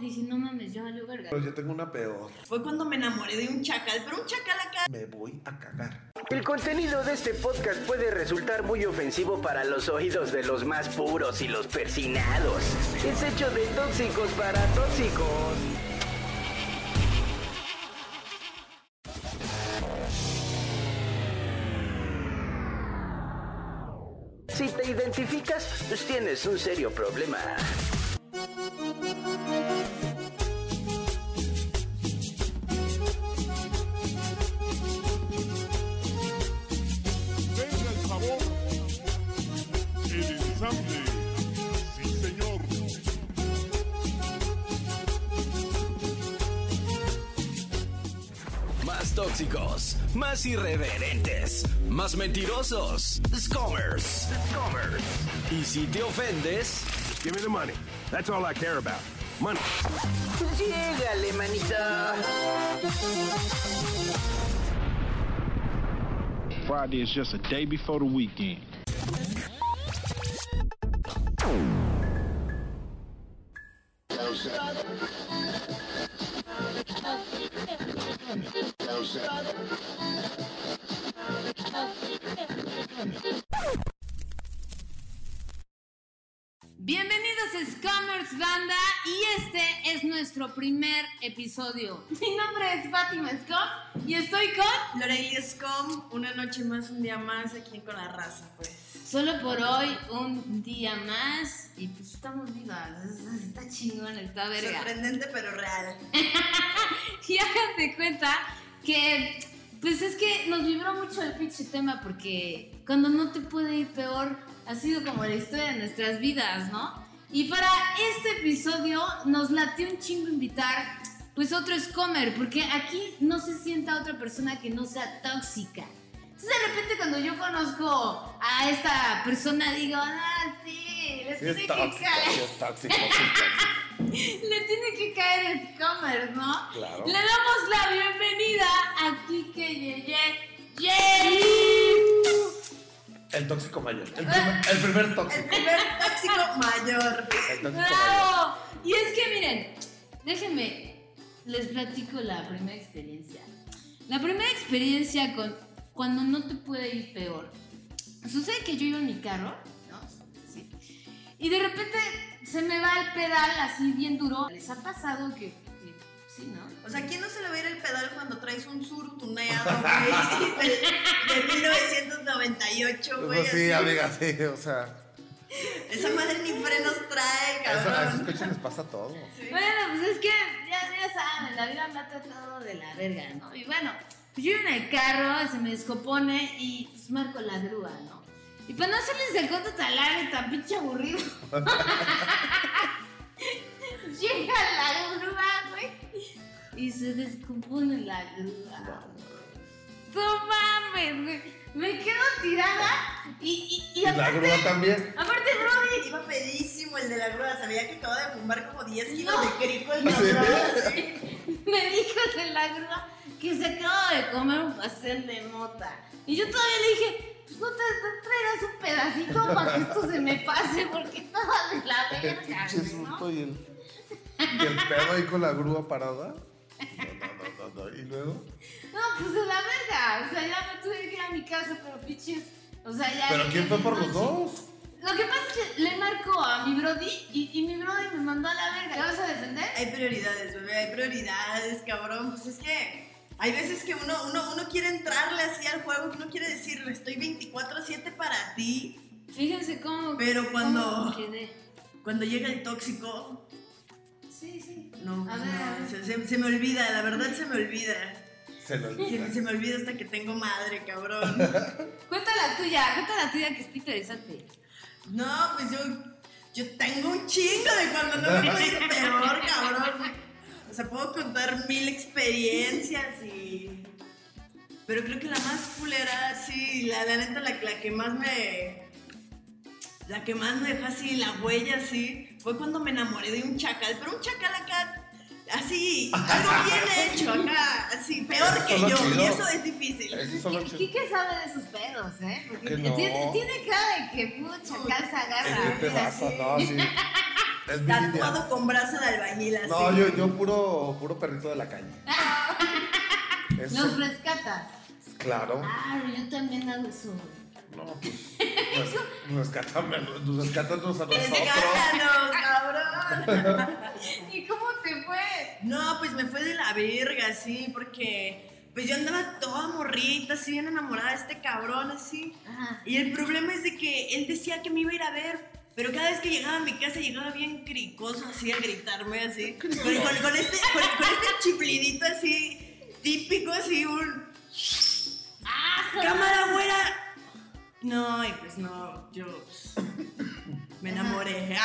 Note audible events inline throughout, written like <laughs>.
y dije, no mames, ya valió verga. Pero yo tengo una peor. Fue cuando me enamoré de un chacal, pero un chacal acá. Me voy a cagar. El contenido de este podcast puede resultar muy ofensivo para los oídos de los más puros y los persinados. Es hecho de tóxicos para tóxicos. Si te identificas, pues tienes un serio problema. Más tóxicos, más irreverentes, más mentirosos. Scommers. Y si te ofendes, Give me the money. That's all I care about. Money. Llégale, manita. Friday is just a day before the weekend. Primer episodio. <laughs> Mi nombre es Fátima Scom y estoy con... Lorelia Scom, una noche más, un día más aquí con la raza, pues. Solo por hoy, un día más y pues estamos vivas. Es- Está chingón, está verga. Sorprendente pero real. <laughs> Y háganse cuenta que, pues es que nos vibró mucho el pinche tema porque cuando no te puede ir peor ha sido como la historia de nuestras vidas, ¿no? Y para este episodio nos latió un chingo invitar pues otro escomer, porque aquí no se sienta otra persona que no sea tóxica. Entonces de repente cuando yo conozco a esta persona digo, ah, sí, le Sí, tiene es que tóxico, caer. sí, es tóxico, sí, es <laughs> tóxico. Le tiene que caer Scomers, ¿no? Claro. Le damos la tóxico mayor. El primer, el primer El tóxico. primer tóxico mayor. El tóxico mayor. ¡Bravo! Y es que miren, déjenme, les platico la primera experiencia. La primera experiencia con cuando no te puede ir peor. Sucede que yo iba en mi carro, ¿no? Sí. Y de repente se me va el pedal así bien duro. ¿Les ha pasado que sí, no? O sea, ¿quién no se le va a ir el pedal cuando traes un sur tuneado, güey? <laughs> De, de 1998, güey. Eso sí, así? amiga, sí, o sea. Esa madre ni frenos trae, Eso, a esos cabrón. coches les pasa todo. Bueno, pues es que ya, ya saben, la vida me ha tratado de la verga, ¿no? Y bueno, pues yo en el carro, se me descompone y pues marco la grúa, ¿no? Y para no hacerles el cuento tan largo y tan pinche aburrido. <laughs> Y se descompone la grúa. No mames, güey. Me quedo tirada y, y, y Y la aparte, grúa también. aparte, Brody, Iba pedísimo el de la grúa, sabía que acababa de fumar como 10 kilos No. de crico el <laughs> ¿Sí? me dijo de la grúa que se acaba de comer un pastel de mota. Y yo todavía le dije, pues no te, no traigas un pedacito para que esto se me pase porque estaba de la El verga, ¿no? y el, y el pedo ahí con la grúa parada. No, no, no, no, no. Y luego. No, pues de la verga. O sea, ya me tuve que ir a mi casa, pero pinches. O sea, ya. ¿Pero quién fue por los dos? Lo que pasa es que le marco a mi Brody y, y mi Brody me mandó a la verga. ¿Te vas a defender? Hay prioridades, bebé, hay prioridades, cabrón. Pues es que hay veces que uno, uno, uno quiere entrarle así al juego, que uno quiere decirle, estoy 24-7 para ti. Fíjense cómo. Pero cuando- cómo quedé. Cuando llega el tóxico, Sí, sí. no, A pues ver, a no, ver. se, se- se me olvida, la verdad se me olvida. Se lo olvida. Se, se me olvida hasta que tengo madre, cabrón. <laughs> Cuenta la tuya, cuenta la tuya que está interesante. No, pues yo, yo tengo un chingo de cuando no me ir <laughs> peor, cabrón. O sea, puedo contar mil experiencias y... Pero creo que la más culera, sí, la, la neta, la, la que más me... La que más me dejó así, la huella así, fue cuando me enamoré de un chacal. Pero un chacal acá, así, <laughs> algo bien hecho acá, así, peor que yo. chido. Y eso es difícil. Eso. Quique sabe de sus pedos, ¿eh? Porque no. tiene, tiene cara de que pucha, calza Es agarra. mira, pedazo, sí. no, sí. <laughs> Es. Tatuado con brazo de albañil así. No, yo, yo puro, puro perrito de la calle. <laughs> Eso, Los rescatas. claro. Ah, yo también hago eso. No, pues. pues rescátame, rescátanos a nosotros. Rescátanos, <laughs> cabrón. ¿Y cómo te fue? No, pues me fue de la verga, sí, porque pues yo andaba toda morrita, así bien enamorada de este cabrón, así. Ajá. Y el problema es de que él decía que me iba a ir a ver, pero cada vez que llegaba a mi casa llegaba bien cricoso, así a gritarme, así. <laughs> Con, con- con este, con, con este chiflidito así, típico, así, un. ¡Cámara, güera! No, y pues no, yo me enamoré.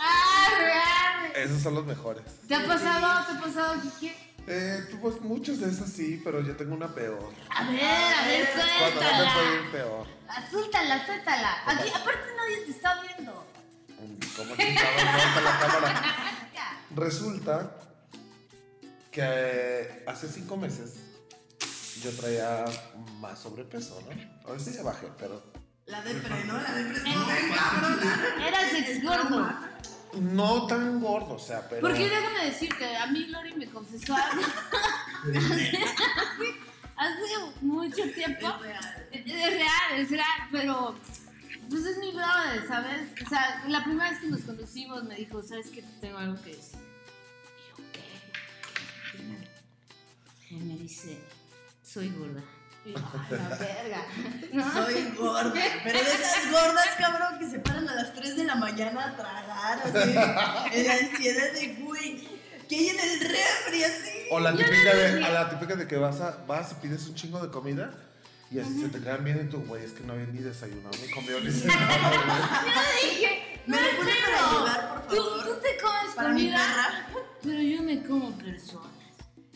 Ah, <laughs> real. Esos son los mejores. ¿Te ha pasado? ¿Te ha pasado, Kike? Eh, tú, pues muchos de esos sí, pero yo tengo una peor. A ver, a ver, Cuando no te puede ir suéltala. peor. Suéltala, suéltala. Aquí, aparte nadie te está viendo. ¿Cómo está la cámara? <laughs> Resulta que hace cinco meses yo traía más sobrepeso, ¿no? Ahorita ya bajé, pero La depre, ¿no? La depre es muy cabrón. Eras ex gordo. no tan gordo, o sea, pero. Porque déjame decirte, a mí Lori me confesó algo. <laughs> hace, hace mucho tiempo. Es real, es real, pero. Pues es mi brother, ¿sabes? O sea, la primera vez que nos conocimos me dijo, ¿sabes qué? Tengo algo que decir. Y yo, ¿qué? Y me dice, soy gorda. Y yo, "Ay, la verga. ¿No? <laughs> Soy gorda, pero de esas gordas, cabrón, que se paran a las 3 de la mañana a tragar, así, en la ansiedad de, güey, que hay en el refri, así. O la típica de, a la típica de que vas a, vas y pides un chingo de comida y así se te quedan bien y tú, güey, es que no había ni desayunado, ni comido, ni <laughs> cenado. Yo dije, ¿Me no lo para ayudar, por Tú, favor? tú te comes Para mi comida, perra. pero yo me como personas.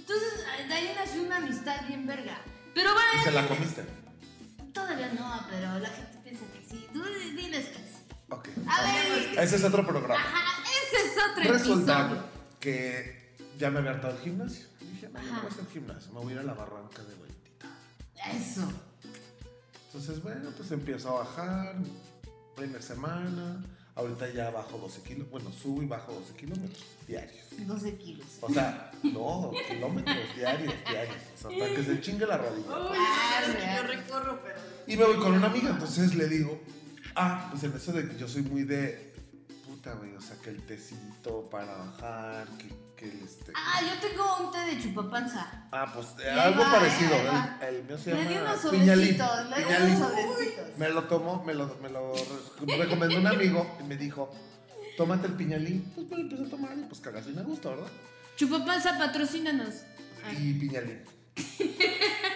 Entonces, de ahí nació una amistad bien verga. Pero bueno, Y te la comiste. Todavía no, pero la gente piensa que sí. Tú diles que sí. Ok. A ver, Ese es otro programa. ajá, ese es otro Resulta episodio. que ya me había hartado el gimnasio. Y dije, no, yo no voy a hacer gimnasio, me voy a ir a la barranca de vueltita. Eso. Entonces, bueno, pues empiezo a bajar, primera semana, ahorita ya bajo 12 kilos, bueno, subo y bajo 12 kilómetros diarios. 12 kilos. O sea, no, kilómetros diarios, diarios. O sea, hasta que se chingue la rodilla. Que yo recorro, pero... Y me voy con una amiga, entonces le digo, ah, pues en eso de que yo soy muy de, puta, güey, o sea, que el tecito para bajar, que, que el este... Ah, yo tengo un té de chupapanza. Ah, pues eh, Y algo va, parecido. El, el mío se Le di llama unos piñalín. sobrecitos, le di unos sobrecitos. Me lo tomó, me lo, me lo re- recomendó un amigo y me dijo, tómate el piñalín. Pues me lo empecé a tomar y pues cagas me gusta, ¿verdad? Chupapanza, patrocínanos. Y piñalín.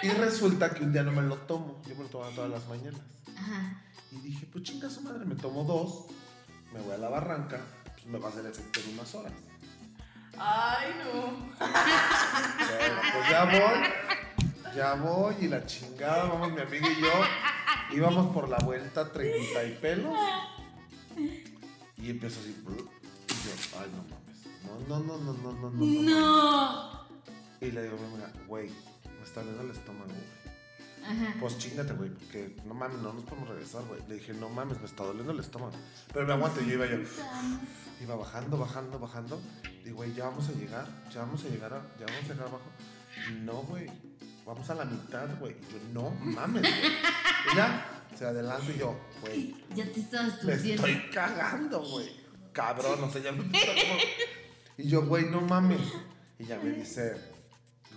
y resulta que un día no me lo tomo. Yo me lo tomaba todas las mañanas. Ajá. Y dije, pues chinga su madre, me tomo dos, me voy a la barranca, pues me va a hacer efecto en unas horas. Ay, no. Bueno, pues ya voy, ya voy y la chingada, vamos mi amigo y yo, íbamos por la vuelta 30 y pelos y empiezo así, y yo, ay, no mames, no, no, no, no, no, no, no. No. no. Y le digo, mira, güey, me está doliendo el estómago, güey. Ajá. Pues chingate, güey, porque no mames, no nos podemos regresar, güey. Le dije, no mames, me está doliendo el estómago. Pero me aguanto, yo iba yo. Iba bajando, bajando, bajando. Y güey, ya vamos a llegar, ya vamos a llegar, a- ya vamos a llegar abajo. No, güey, vamos a la mitad, güey. Y yo, no mames, güey. Ya, se adelanta y yo, güey, Ya te estabas me torciendo. estoy cagando, güey. Cabrón, o sea, ya me. Y yo, güey, no mames. Y ya me dice,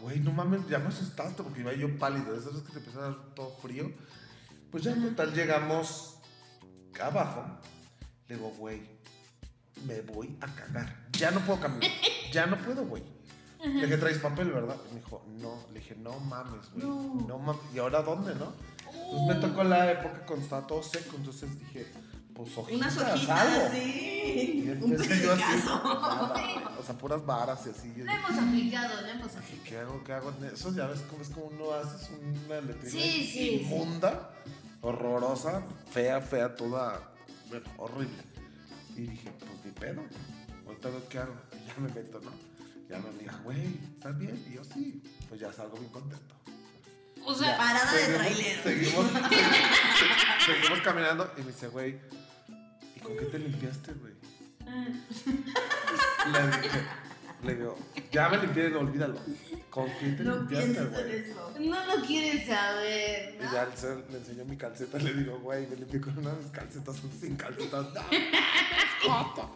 güey, no mames, ya me asustaste porque iba yo pálido. Esas veces que te empieza a dar todo frío. Pues ya en total llegamos abajo. Le digo, güey, me voy a cagar. Ya no puedo caminar. <laughs> Ya no puedo, güey. Le dije, traes papel, ¿verdad? Y me dijo, no. Le dije, no mames, güey. No. No. mames. ¿Y ahora dónde, no? Pues me tocó la época cuando estaba todo seco. Entonces dije, pues hojitas, Unas hojitas, algo. Y sí. Un empecé yo así. nada, o sea, puras varas y así. Lo hemos aplicado, lo hemos ¿y aplicado. ¿Qué hago? ¿Qué hago? Eso ya ves cómo es como uno haces una letrina Sí, sí, inmunda, horrorosa, fea, fea, toda, bueno, horrible. Y dije, pues ni pedo, ahorita veo qué hago. Y ya me meto, ¿no? Ya me amiga, güey, ¿estás bien? Y yo sí, pues ya salgo bien contento. O sea, Parada de Seguimos- trailer. Seguimos, <laughs> seguimos caminando y me dice, güey, ¿con qué te limpiaste, güey? Ah. Le dije, le digo, ya me limpié, no, olvídalo. ¿Con qué te No limpiaste, güey? eso. No lo quieres saber. Y ya le, le enseñó mi calceta, le digo, güey, me limpié con unas calcetas sin calcetas. No.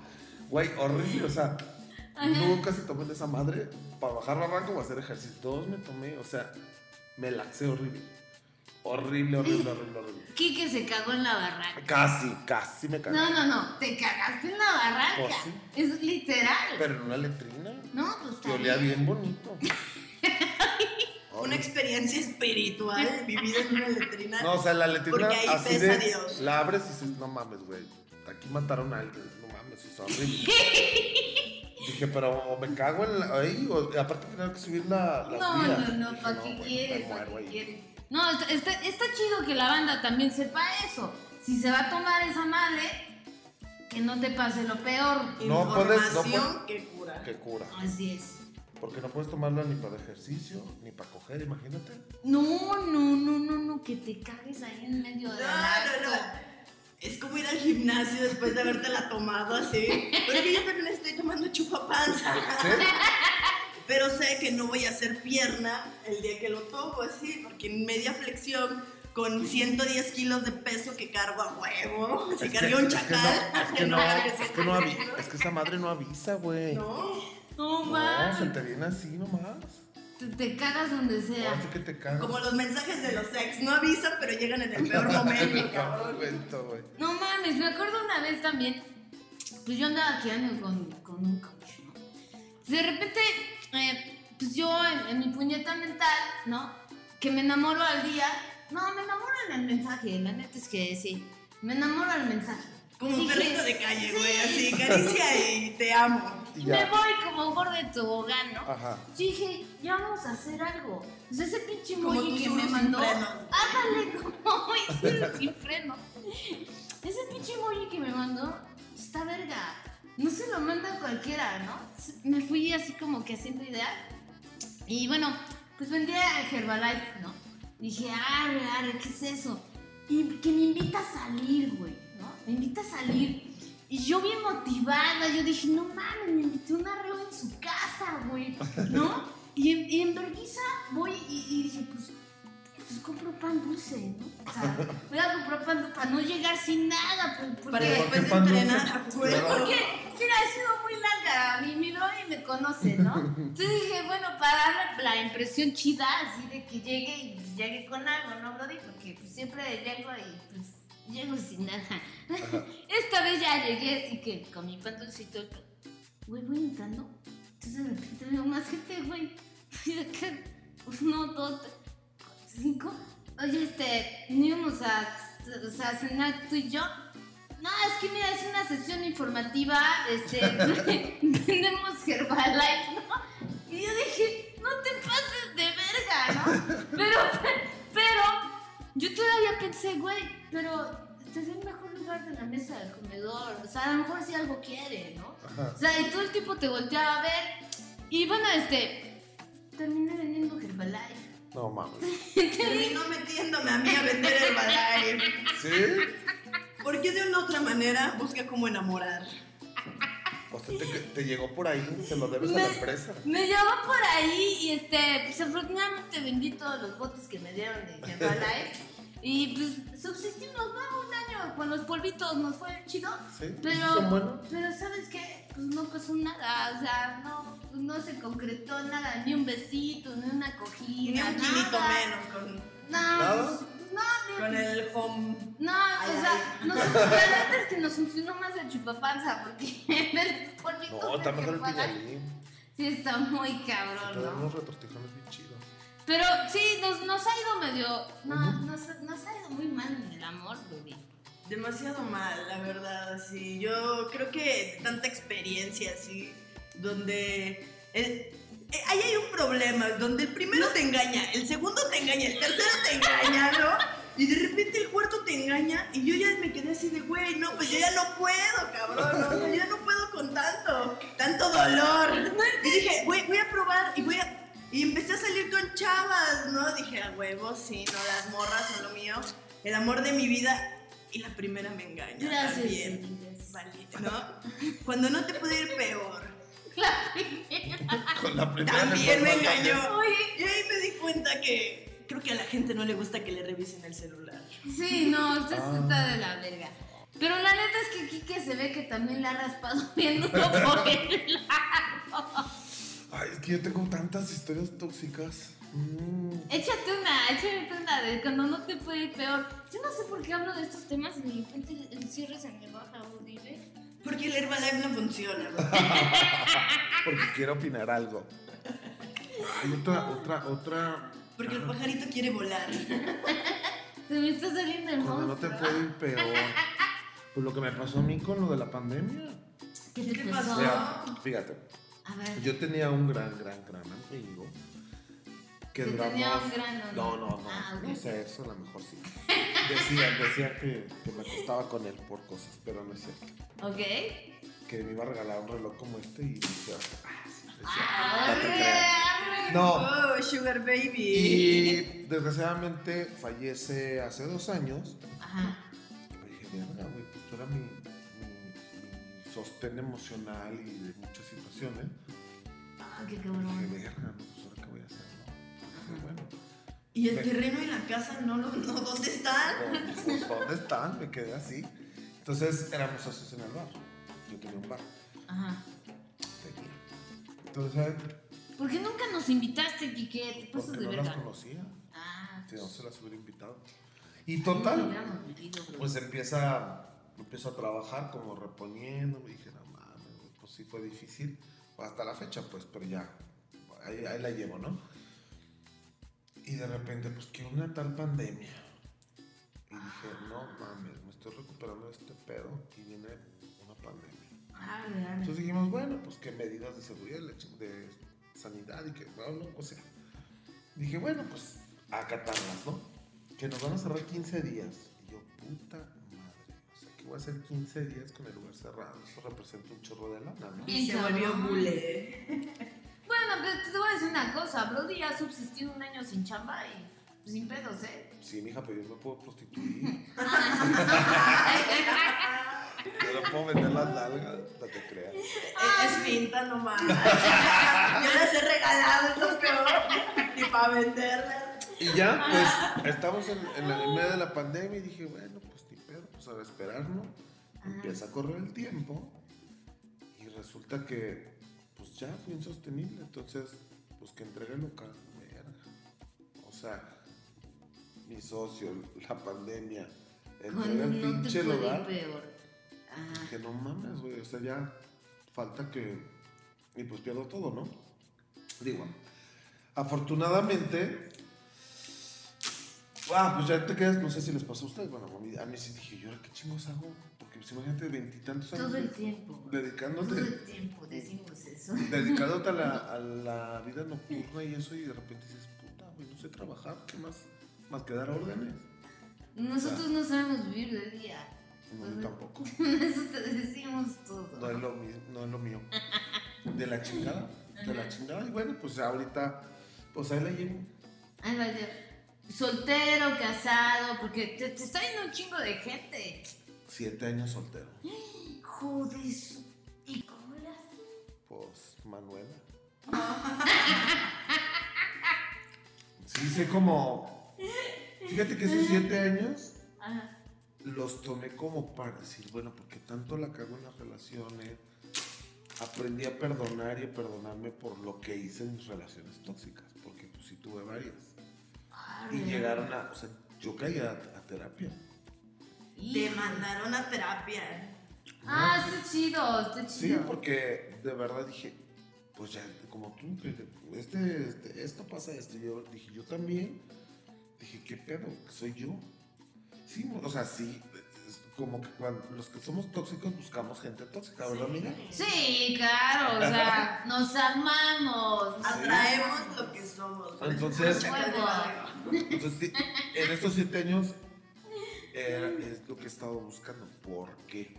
Güey, horrible, o sea, nunca se tomen de esa madre para bajar barranco o hacer ejercicio. Todos me tomé, o sea, me laxé horrible. Horrible, horrible, horrible, horrible. Quique se cagó en la barranca. Casi, casi me cagué. No, no, no. Te cagaste en la barranca. Pues sí. Es literal. Pero en una letrina. no, pues Que está olía bien bonito. <laughs> Una experiencia espiritual <laughs> vivida en una letrina. No, o sea, la letrina Porque ahí así pesa de, Dios. la abres y dices, no mames, güey. Aquí mataron a alguien. No mames, es horrible. <laughs> Dije, pero o me cago en la, ahí, o aparte tenía que subir la, las No, no, no, ¿para qué quieres? ¿Para qué quieres? No, está, está, está chido que la banda también sepa eso. Si se va a tomar esa madre, que no te pase lo peor. No puedes- no Información que cura. Que cura. Así es. Porque no puedes tomarla ni para ejercicio, ni para coger, imagínate. No, no, no, no, no, que te cagues ahí en medio No, del no, acto. no. Es como ir al gimnasio después de habértela tomado así. Porque yo también estoy tomando chupapanza. ¿Sí? Pero sé que no voy a hacer pierna el día que lo tomo así, porque en media flexión, con 110 kilos de peso que cargo a huevo, si Es cargué que- un es que chacal. no, es que no, <laughs> es que 110 no kilos. es que esa madre no avisa, güey. No. No, No, mames. se te viene así nomás. Te, te cagas donde sea. Así que te cagas. Como los mensajes de los ex, no avisan, pero llegan en el peor <laughs> momento, cabrón. No mames, me acuerdo una vez también, pues yo andaba quedando con, con un coach, ¿no? De repente, eh, pues yo en, en mi puñeta mental, ¿no? Que me enamoro al día. No, me enamoro en el mensaje, la neta es que sí. Me enamoro al mensaje. Como un perrito de calle, güey, sí. así, caricia y te amo. Y Ya. me voy como gordo de tobogán, ¿no? Ajá. Yo dije, ya vamos a hacer algo. Pues ese pinche emoji que me mandó. Ándale, como <laughs> sin freno. Ese pinche emoji que me mandó está verga. No se lo manda a cualquiera, ¿no? Me fui así como que haciendo idea. Y bueno, pues vendía Herbalife, ¿no? Dije, arre, arre, ¿qué es eso? Y que me invita a salir, güey, ¿no? Me invita a salir. Y yo bien motivada, yo dije, no mames, me invitó a una reunión en su casa, güey, ¿no? Y en, y en vergüenza voy y, y dije, pues, pues compro pan dulce, ¿no? O sea, voy a comprar pan dulce para no llegar sin nada, pues, porque... Para ¿Por después de dulce? entrenar huevo. Claro. Porque, mira, he sido muy larga, mi, mi bro y me conoce, ¿no? Entonces dije, bueno, para darle la impresión chida, así de que llegue y llegue con algo, ¿no, Brody? Porque pues, siempre llego y pues llego sin nada. <laughs> Esta vez ya llegué, así que con mi pan dulcito, güey, voy entrando. Entonces de repente veo más gente, güey. <laughs> Y acá, uno, dos, tres, cinco. Oye, este, no íbamos a, o sea, a cenar tú y yo. No, es que mira, es una sesión informativa, este, <laughs> vendemos Herbalife, ¿no? Y yo dije, no te pases de verga, ¿no? Pero, pero, yo todavía pensé, güey, pero este es el mejor lugar de la mesa del comedor, o sea, a lo mejor si algo quiere, ¿no? Ajá. O sea, y todo el tiempo te volteaba a ver, y bueno, este, terminé vendiendo Herbalife. No mames. <laughs> Terminó metiéndome a mí a vender Herbalife. ¿Sí? Porque de una otra manera busca cómo enamorar. O sea, te, te llegó por ahí, se lo debes a la empresa. Me llevó por ahí y este, pues afortunadamente vendí todos los botes que me dieron de Herbalife. <laughs> y pues subsistimos, ¿no? Un año con los polvitos nos fue chido. ¿Sí? ¿Sí Pero, son buenos? pero ¿sabes qué? Pues no pasó nada, o sea, no, pues, no se concretó nada, ni un besito, ni una Ni acogida, un kilito menos con, No, ¿Nada? No, ni- con el home. no, Ay, o sea, nos- la neta es que nos funcionó más el chupapanza, porque <laughs> No, está mejor el piñalín. Sí, está muy cabrón, ¿no? unos retortijones bien chidos. Pero sí, nos, nos ha ido medio. No, nos, nos ha ido muy mal en el amor, baby. Demasiado mal, la verdad, así. Yo creo que tanta experiencia así, donde... el- donde el primero te engaña, el segundo te engaña, el tercero te engaña, ¿no? Y de repente el cuarto te engaña y yo ya me quedé así de, güey, no, pues yo ya no puedo, cabrón, ¿no? o sea, yo ya no puedo con tanto, tanto dolor. Y dije, güey, voy a probar y voy a... Y empecé a salir con chavas, ¿no? Dije, a huevos, sí, no, las morras son lo mío. El amor de mi vida. Y la primera me engaña. Gracias, también. baby, gracias. Vale, ¿no? Cuando no te puede ir peor. Con la primera También me engañó. Oye. Y ahí me di cuenta que creo que a la gente no le gusta que le revisen el celular. Sí, no, usted Ah. está de la verga. Pero la neta es que Kike se ve que también le ha raspado <laughs> bien duro por el lado. Ay, es que yo tengo tantas historias tóxicas. Mm. Échate una, échate una de cuando no te puede ir peor. Yo no sé por qué hablo de estos temas y de repente el cierre se me baja o dime. Porque el Herbalife no funciona. bro. <laughs> Porque quiero opinar algo. Hay otra, otra, otra. Porque el pajarito quiere volar. Se me está saliendo el Cuando no te puede ir peor. Pues lo que me pasó a mí con lo de la pandemia. ¿Qué te ¿Qué pasó? pasó? Mira, fíjate. A ver. Yo tenía un gran, gran, gran amigo. Que duramos... tenía un gran amigo. No, no, no. Ah. No sé, eso a lo mejor sí. Decían, decían que, que me acostaba con él por cosas, pero no es cierto. Ok. Que me iba a regalar un reloj como este y decía, ah, sí, decía, Ah, no. Oh, Sugar Baby. Y desgraciadamente fallece hace dos años. Ajá. Y dije, verga, güey, pues tú eras mi, mi, mi sostén emocional y de muchas situaciones. Ah, qué Y cabrón. dije, verga, no, pues ahora qué voy a hacer, ¿Y el terreno y la casa no, lo, no dónde están? pues, pues, ¿dónde están? Me quedé así. Entonces éramos socios en el bar. Yo tenía un bar. Ajá. Tenía. Entonces, ¿Por qué nunca nos invitaste, Kike? Te pasas de no las verga. conocía. Ah, Si no, se las hubiera invitado. Y total, pues empieza, empiezo a trabajar como reponiendo, me dije, no mames, pues sí fue difícil, hasta la fecha pues, pero ya, ahí, ahí la llevo, ¿no? Y de repente, pues que una tal pandemia, y dije, no mames, me estoy recuperando de este pedo y viene una pandemia. Ah, real. Entonces dijimos, bueno, pues qué medidas de seguridad, de sanidad y que, bueno, o sea, dije, bueno, pues acatarlas, ¿no? Que nos van a cerrar 15 días. Y yo, puta madre, o sea, que voy a hacer 15 días con el lugar cerrado. Eso representa un chorro de lana, ¿no? Y se volvió bule. <laughs> Decir una cosa. Brody ya ha subsistido un año sin chamba y sin pedos, ¿eh? Sí, mija, pero yo me puedo prostituir. <laughs> yo no puedo vender las nalgas, no te creas. Es finta nomás. <laughs> Yo las he regalado, es lo peor. Ni para venderlas. Y ya, pues, estamos en, en la- en medio de la pandemia y dije, bueno, pues ni pedo, pues a esperar, ¿no? Empieza a correr el tiempo y resulta que, pues ya fue insostenible. Entonces, pues que entregue el local, verga. O sea, mi socio, <laughs> la pandemia, entrega Cuando el no pinche lugar. peor. Ajá. Dije, no mames, güey, o sea, ya falta que. Y pues pierdo todo, ¿no? Digo, afortunadamente. Ah, pues ya te quedas, no sé si les pasó a ustedes. Bueno, a mí, a mí sí dije, ¿yo ahora qué chingos hago? Pues imagínate veintitantos años. Todo el tiempo. Todo Dedicándote, el tiempo decimos eso. dedicándote a la, <laughs> a la vida nocturna y eso, y de repente dices, puta, güey, no sé trabajar, ¿qué más? Más que dar órdenes. Nosotros no sabemos vivir de día. No, yo tampoco. <laughs> Eso te decimos todo. No es lo mío, no es lo mío. De la chingada, de la chingada. Y bueno, pues ahorita, pues ahí la llevo. Ay, vaya. Soltero, casado, porque te, te está yendo un chingo de gente. Siete años soltero. Joder. ¿Y cómo haces? Pues Manuela. <laughs> Sí, sé como. Fíjate que esos siete años Ajá. los tomé como para decir, bueno, porque tanto la cago en las relaciones. Aprendí a perdonar y a perdonarme por lo que hice en mis relaciones tóxicas, porque pues sí tuve varias. Y llegaron a, o sea, yo caí a, a terapia. Te mandaron a terapia. Ah, está chido, está Sí, chido. porque de verdad dije, pues ya, como tú, este, este, esto pasa esto. Yo dije, yo también. Dije, ¿qué pedo? ¿Soy yo? Sí, o sea, sí. es como que cuando los que somos tóxicos buscamos gente tóxica, ¿verdad, amiga? Sí, claro, o sea, <laughs> nos amamos. Atraemos lo que somos. Entonces-. Entonces, sí, en estos siete años era- es lo que he estado buscando. ¿Por qué?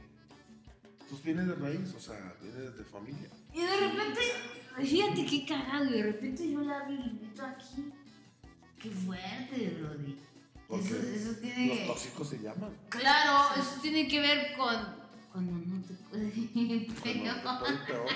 Pues viene de raíz, o sea, viene desde familia. Y de repente, fíjate qué cagado, y de repente yo la grito aquí. Qué fuerte, Brody. Porque Eso, eso tiene los tóxicos se llaman. Claro, eso tiene que ver con cuando no te puede ir peor. peor.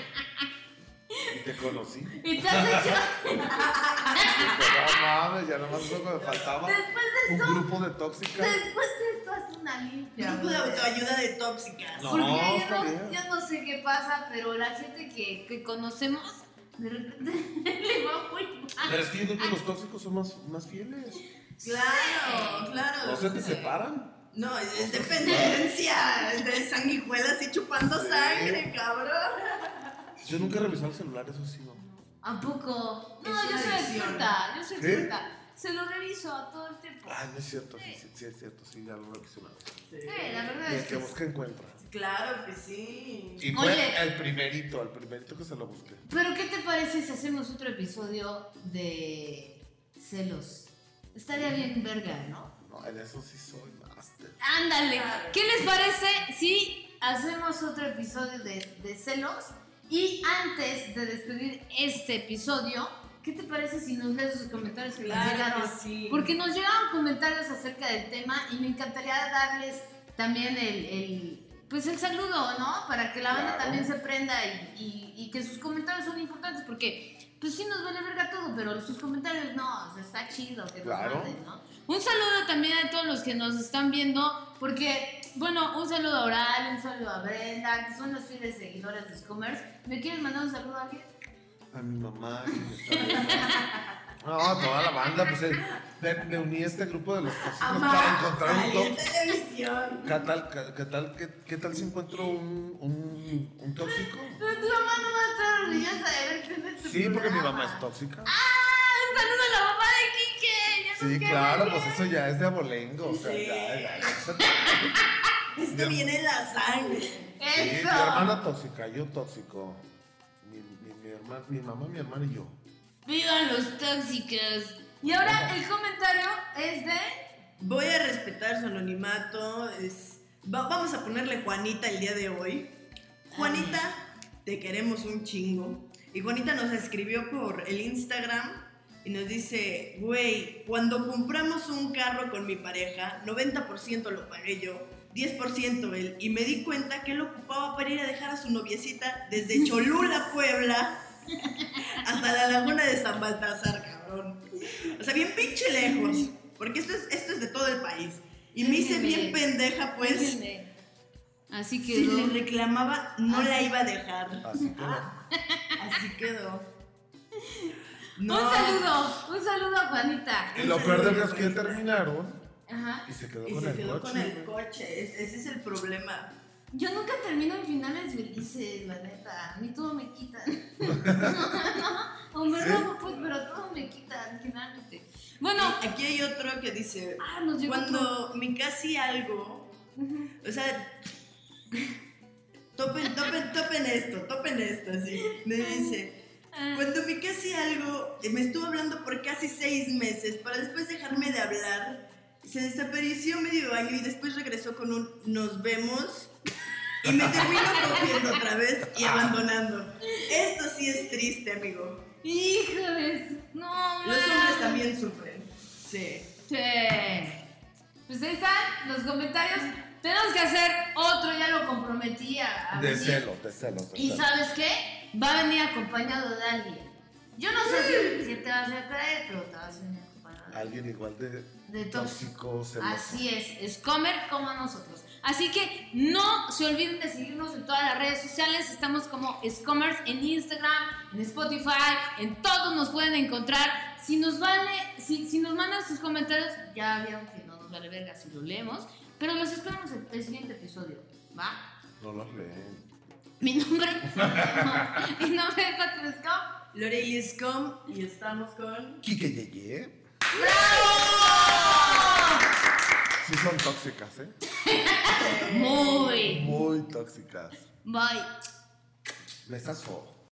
Y te conocí. Y te has hecho. No mames, ya nomás eso me faltaba. Después de Un esto, grupo de tóxicas. después de esto, haz una limpia. Grupo de autoayuda de tóxicas. No, Porque yo no, yo no sé qué pasa, pero la gente que, que conocemos, de repente <laughs> le va muy mal. Pero es que yo creo que los tóxicos son más, más fieles. Claro, claro. ¿No se te separan? No, es dependencia. De sanguijuelas y chupando Sí. sangre, cabrón. Yo nunca he revisado el celular, eso sí, no. ¿A poco? No, Es yo una soy adicción. experta, yo soy ¿Sí? experta. Se lo reviso a todo el tiempo. Ah, no es cierto, sí, sí, sí es cierto, sí, ya lo he revisionado. Eh, la verdad Y es el que que... busca encuentra. Claro que sí. Y fue Oye. el primerito, el primerito que se lo busqué. Pero ¿qué te parece si hacemos otro episodio de celos? Estaría bien verga, ¿no? No, en eso sí soy master. Ándale. ¿Qué les parece si hacemos otro episodio de, de celos? Y antes de despedir este episodio, ¿qué te parece si nos lees sus comentarios que nos Claro llegaron? que sí. Porque nos llegaron comentarios acerca del tema y me encantaría darles también el, el- pues el saludo, ¿no? Para que la banda también se prenda y, y- y que sus comentarios son importantes porque pues sí nos vale verga todo, pero sus comentarios no, o sea, está chido que nos Claro. manden, ¿no? Un saludo también a todos los que nos están viendo, porque, bueno, un saludo a Oral, un saludo a Brenda, que son los fieles seguidores de Scomers. ¿Me quieres mandar un saludo a alguien? A mi mamá que me está viendo. No, toda la banda, pues eh, me, me uní a este grupo de los tóxicos para encontrar un televisión. ¿Qué tal, qué, qué tal, qué, qué tal si encuentro un, un, un tóxico? Pero tu mamá no va a estar orgullosa de verte en este Sí, porque mi mamá es tóxica. ¡Ah! ¡Un saludo a la mamá Sí, claro, pues eso ya es de abolengo. O sea, Sí. ya, ya, ya. <laughs> Esto viene en la sangre. Sí, mi hermana tóxica, yo tóxico. Mi, mi, mi, herma- mi mamá, mi hermana y yo. ¡Vivan los tóxicos! Y ahora el comentario es de... Voy a respetar su anonimato. Es... va- vamos a ponerle Juanita el día de hoy. Juanita, te queremos un chingo. Y Juanita nos escribió por el Instagram y nos dice, güey, cuando compramos un carro con mi pareja, 90% lo pagué yo, 10% él. Y me di cuenta que él ocupaba para ir a dejar a su noviecita desde Cholula, <laughs> Puebla, hasta la laguna de San Baltasar, cabrón. O sea, bien pinche lejos. Porque esto es, esto es de todo el país. Y me hice bien pendeja, pues. Déjenme. Así Si quedó. le reclamaba, no la iba a dejar. Así que no. Así quedó. Un saludo, un saludo a Juanita. Y lo peor del caso es que ya terminaron Ajá. y se quedó Y con se el quedó coche. con el coche. Es- ese es el problema. Yo nunca termino en finales felices, la neta. A mí todo me quita. <laughs> o me ¿Sí? robo, pues, pero todo me quita finalmente. Bueno, Aquí hay otro que dice: ah, nos llegó otro. Cuando mi casi algo. O sea. Topen, topen, topen esto, topen esto, así. Me dice. Ah, Cuando mi casi algo eh, me estuvo hablando por casi seis meses para después dejarme de hablar, se desapareció medio año y después regresó con un nos vemos y me terminó cogiendo <laughs> otra vez y abandonando. Esto sí es triste, amigo. Híjoles, no, Los man. hombres también sufren. Sí. Sí. Pues ahí están los comentarios. Tenemos que hacer otro, ya lo comprometí a, a De celos, de celos. Y sabes qué? Va a venir acompañado de alguien. Yo no sé si te vas a traer, pero te vas a venir acompañado de alguien. Igual de, De tóxico. tóxico. Así es, es comer como nosotros. Así que no se olviden de seguirnos en todas las redes sociales. Estamos como Scomers en Instagram, en Spotify, en todos nos pueden encontrar. Si nos vale, si, si nos mandan sus comentarios, ya vieron que no nos vale verga si lo leemos. Pero los esperamos en el siguiente episodio. ¿Va? No los leen. Mi nombre, <laughs> mi nombre es Patrick Scom. Lorelei Scom y estamos con. Kike Yeye. ¡Bravo! Sí son tóxicas, ¿eh? <laughs> Muy. Muy tóxicas. Bye. Besazo.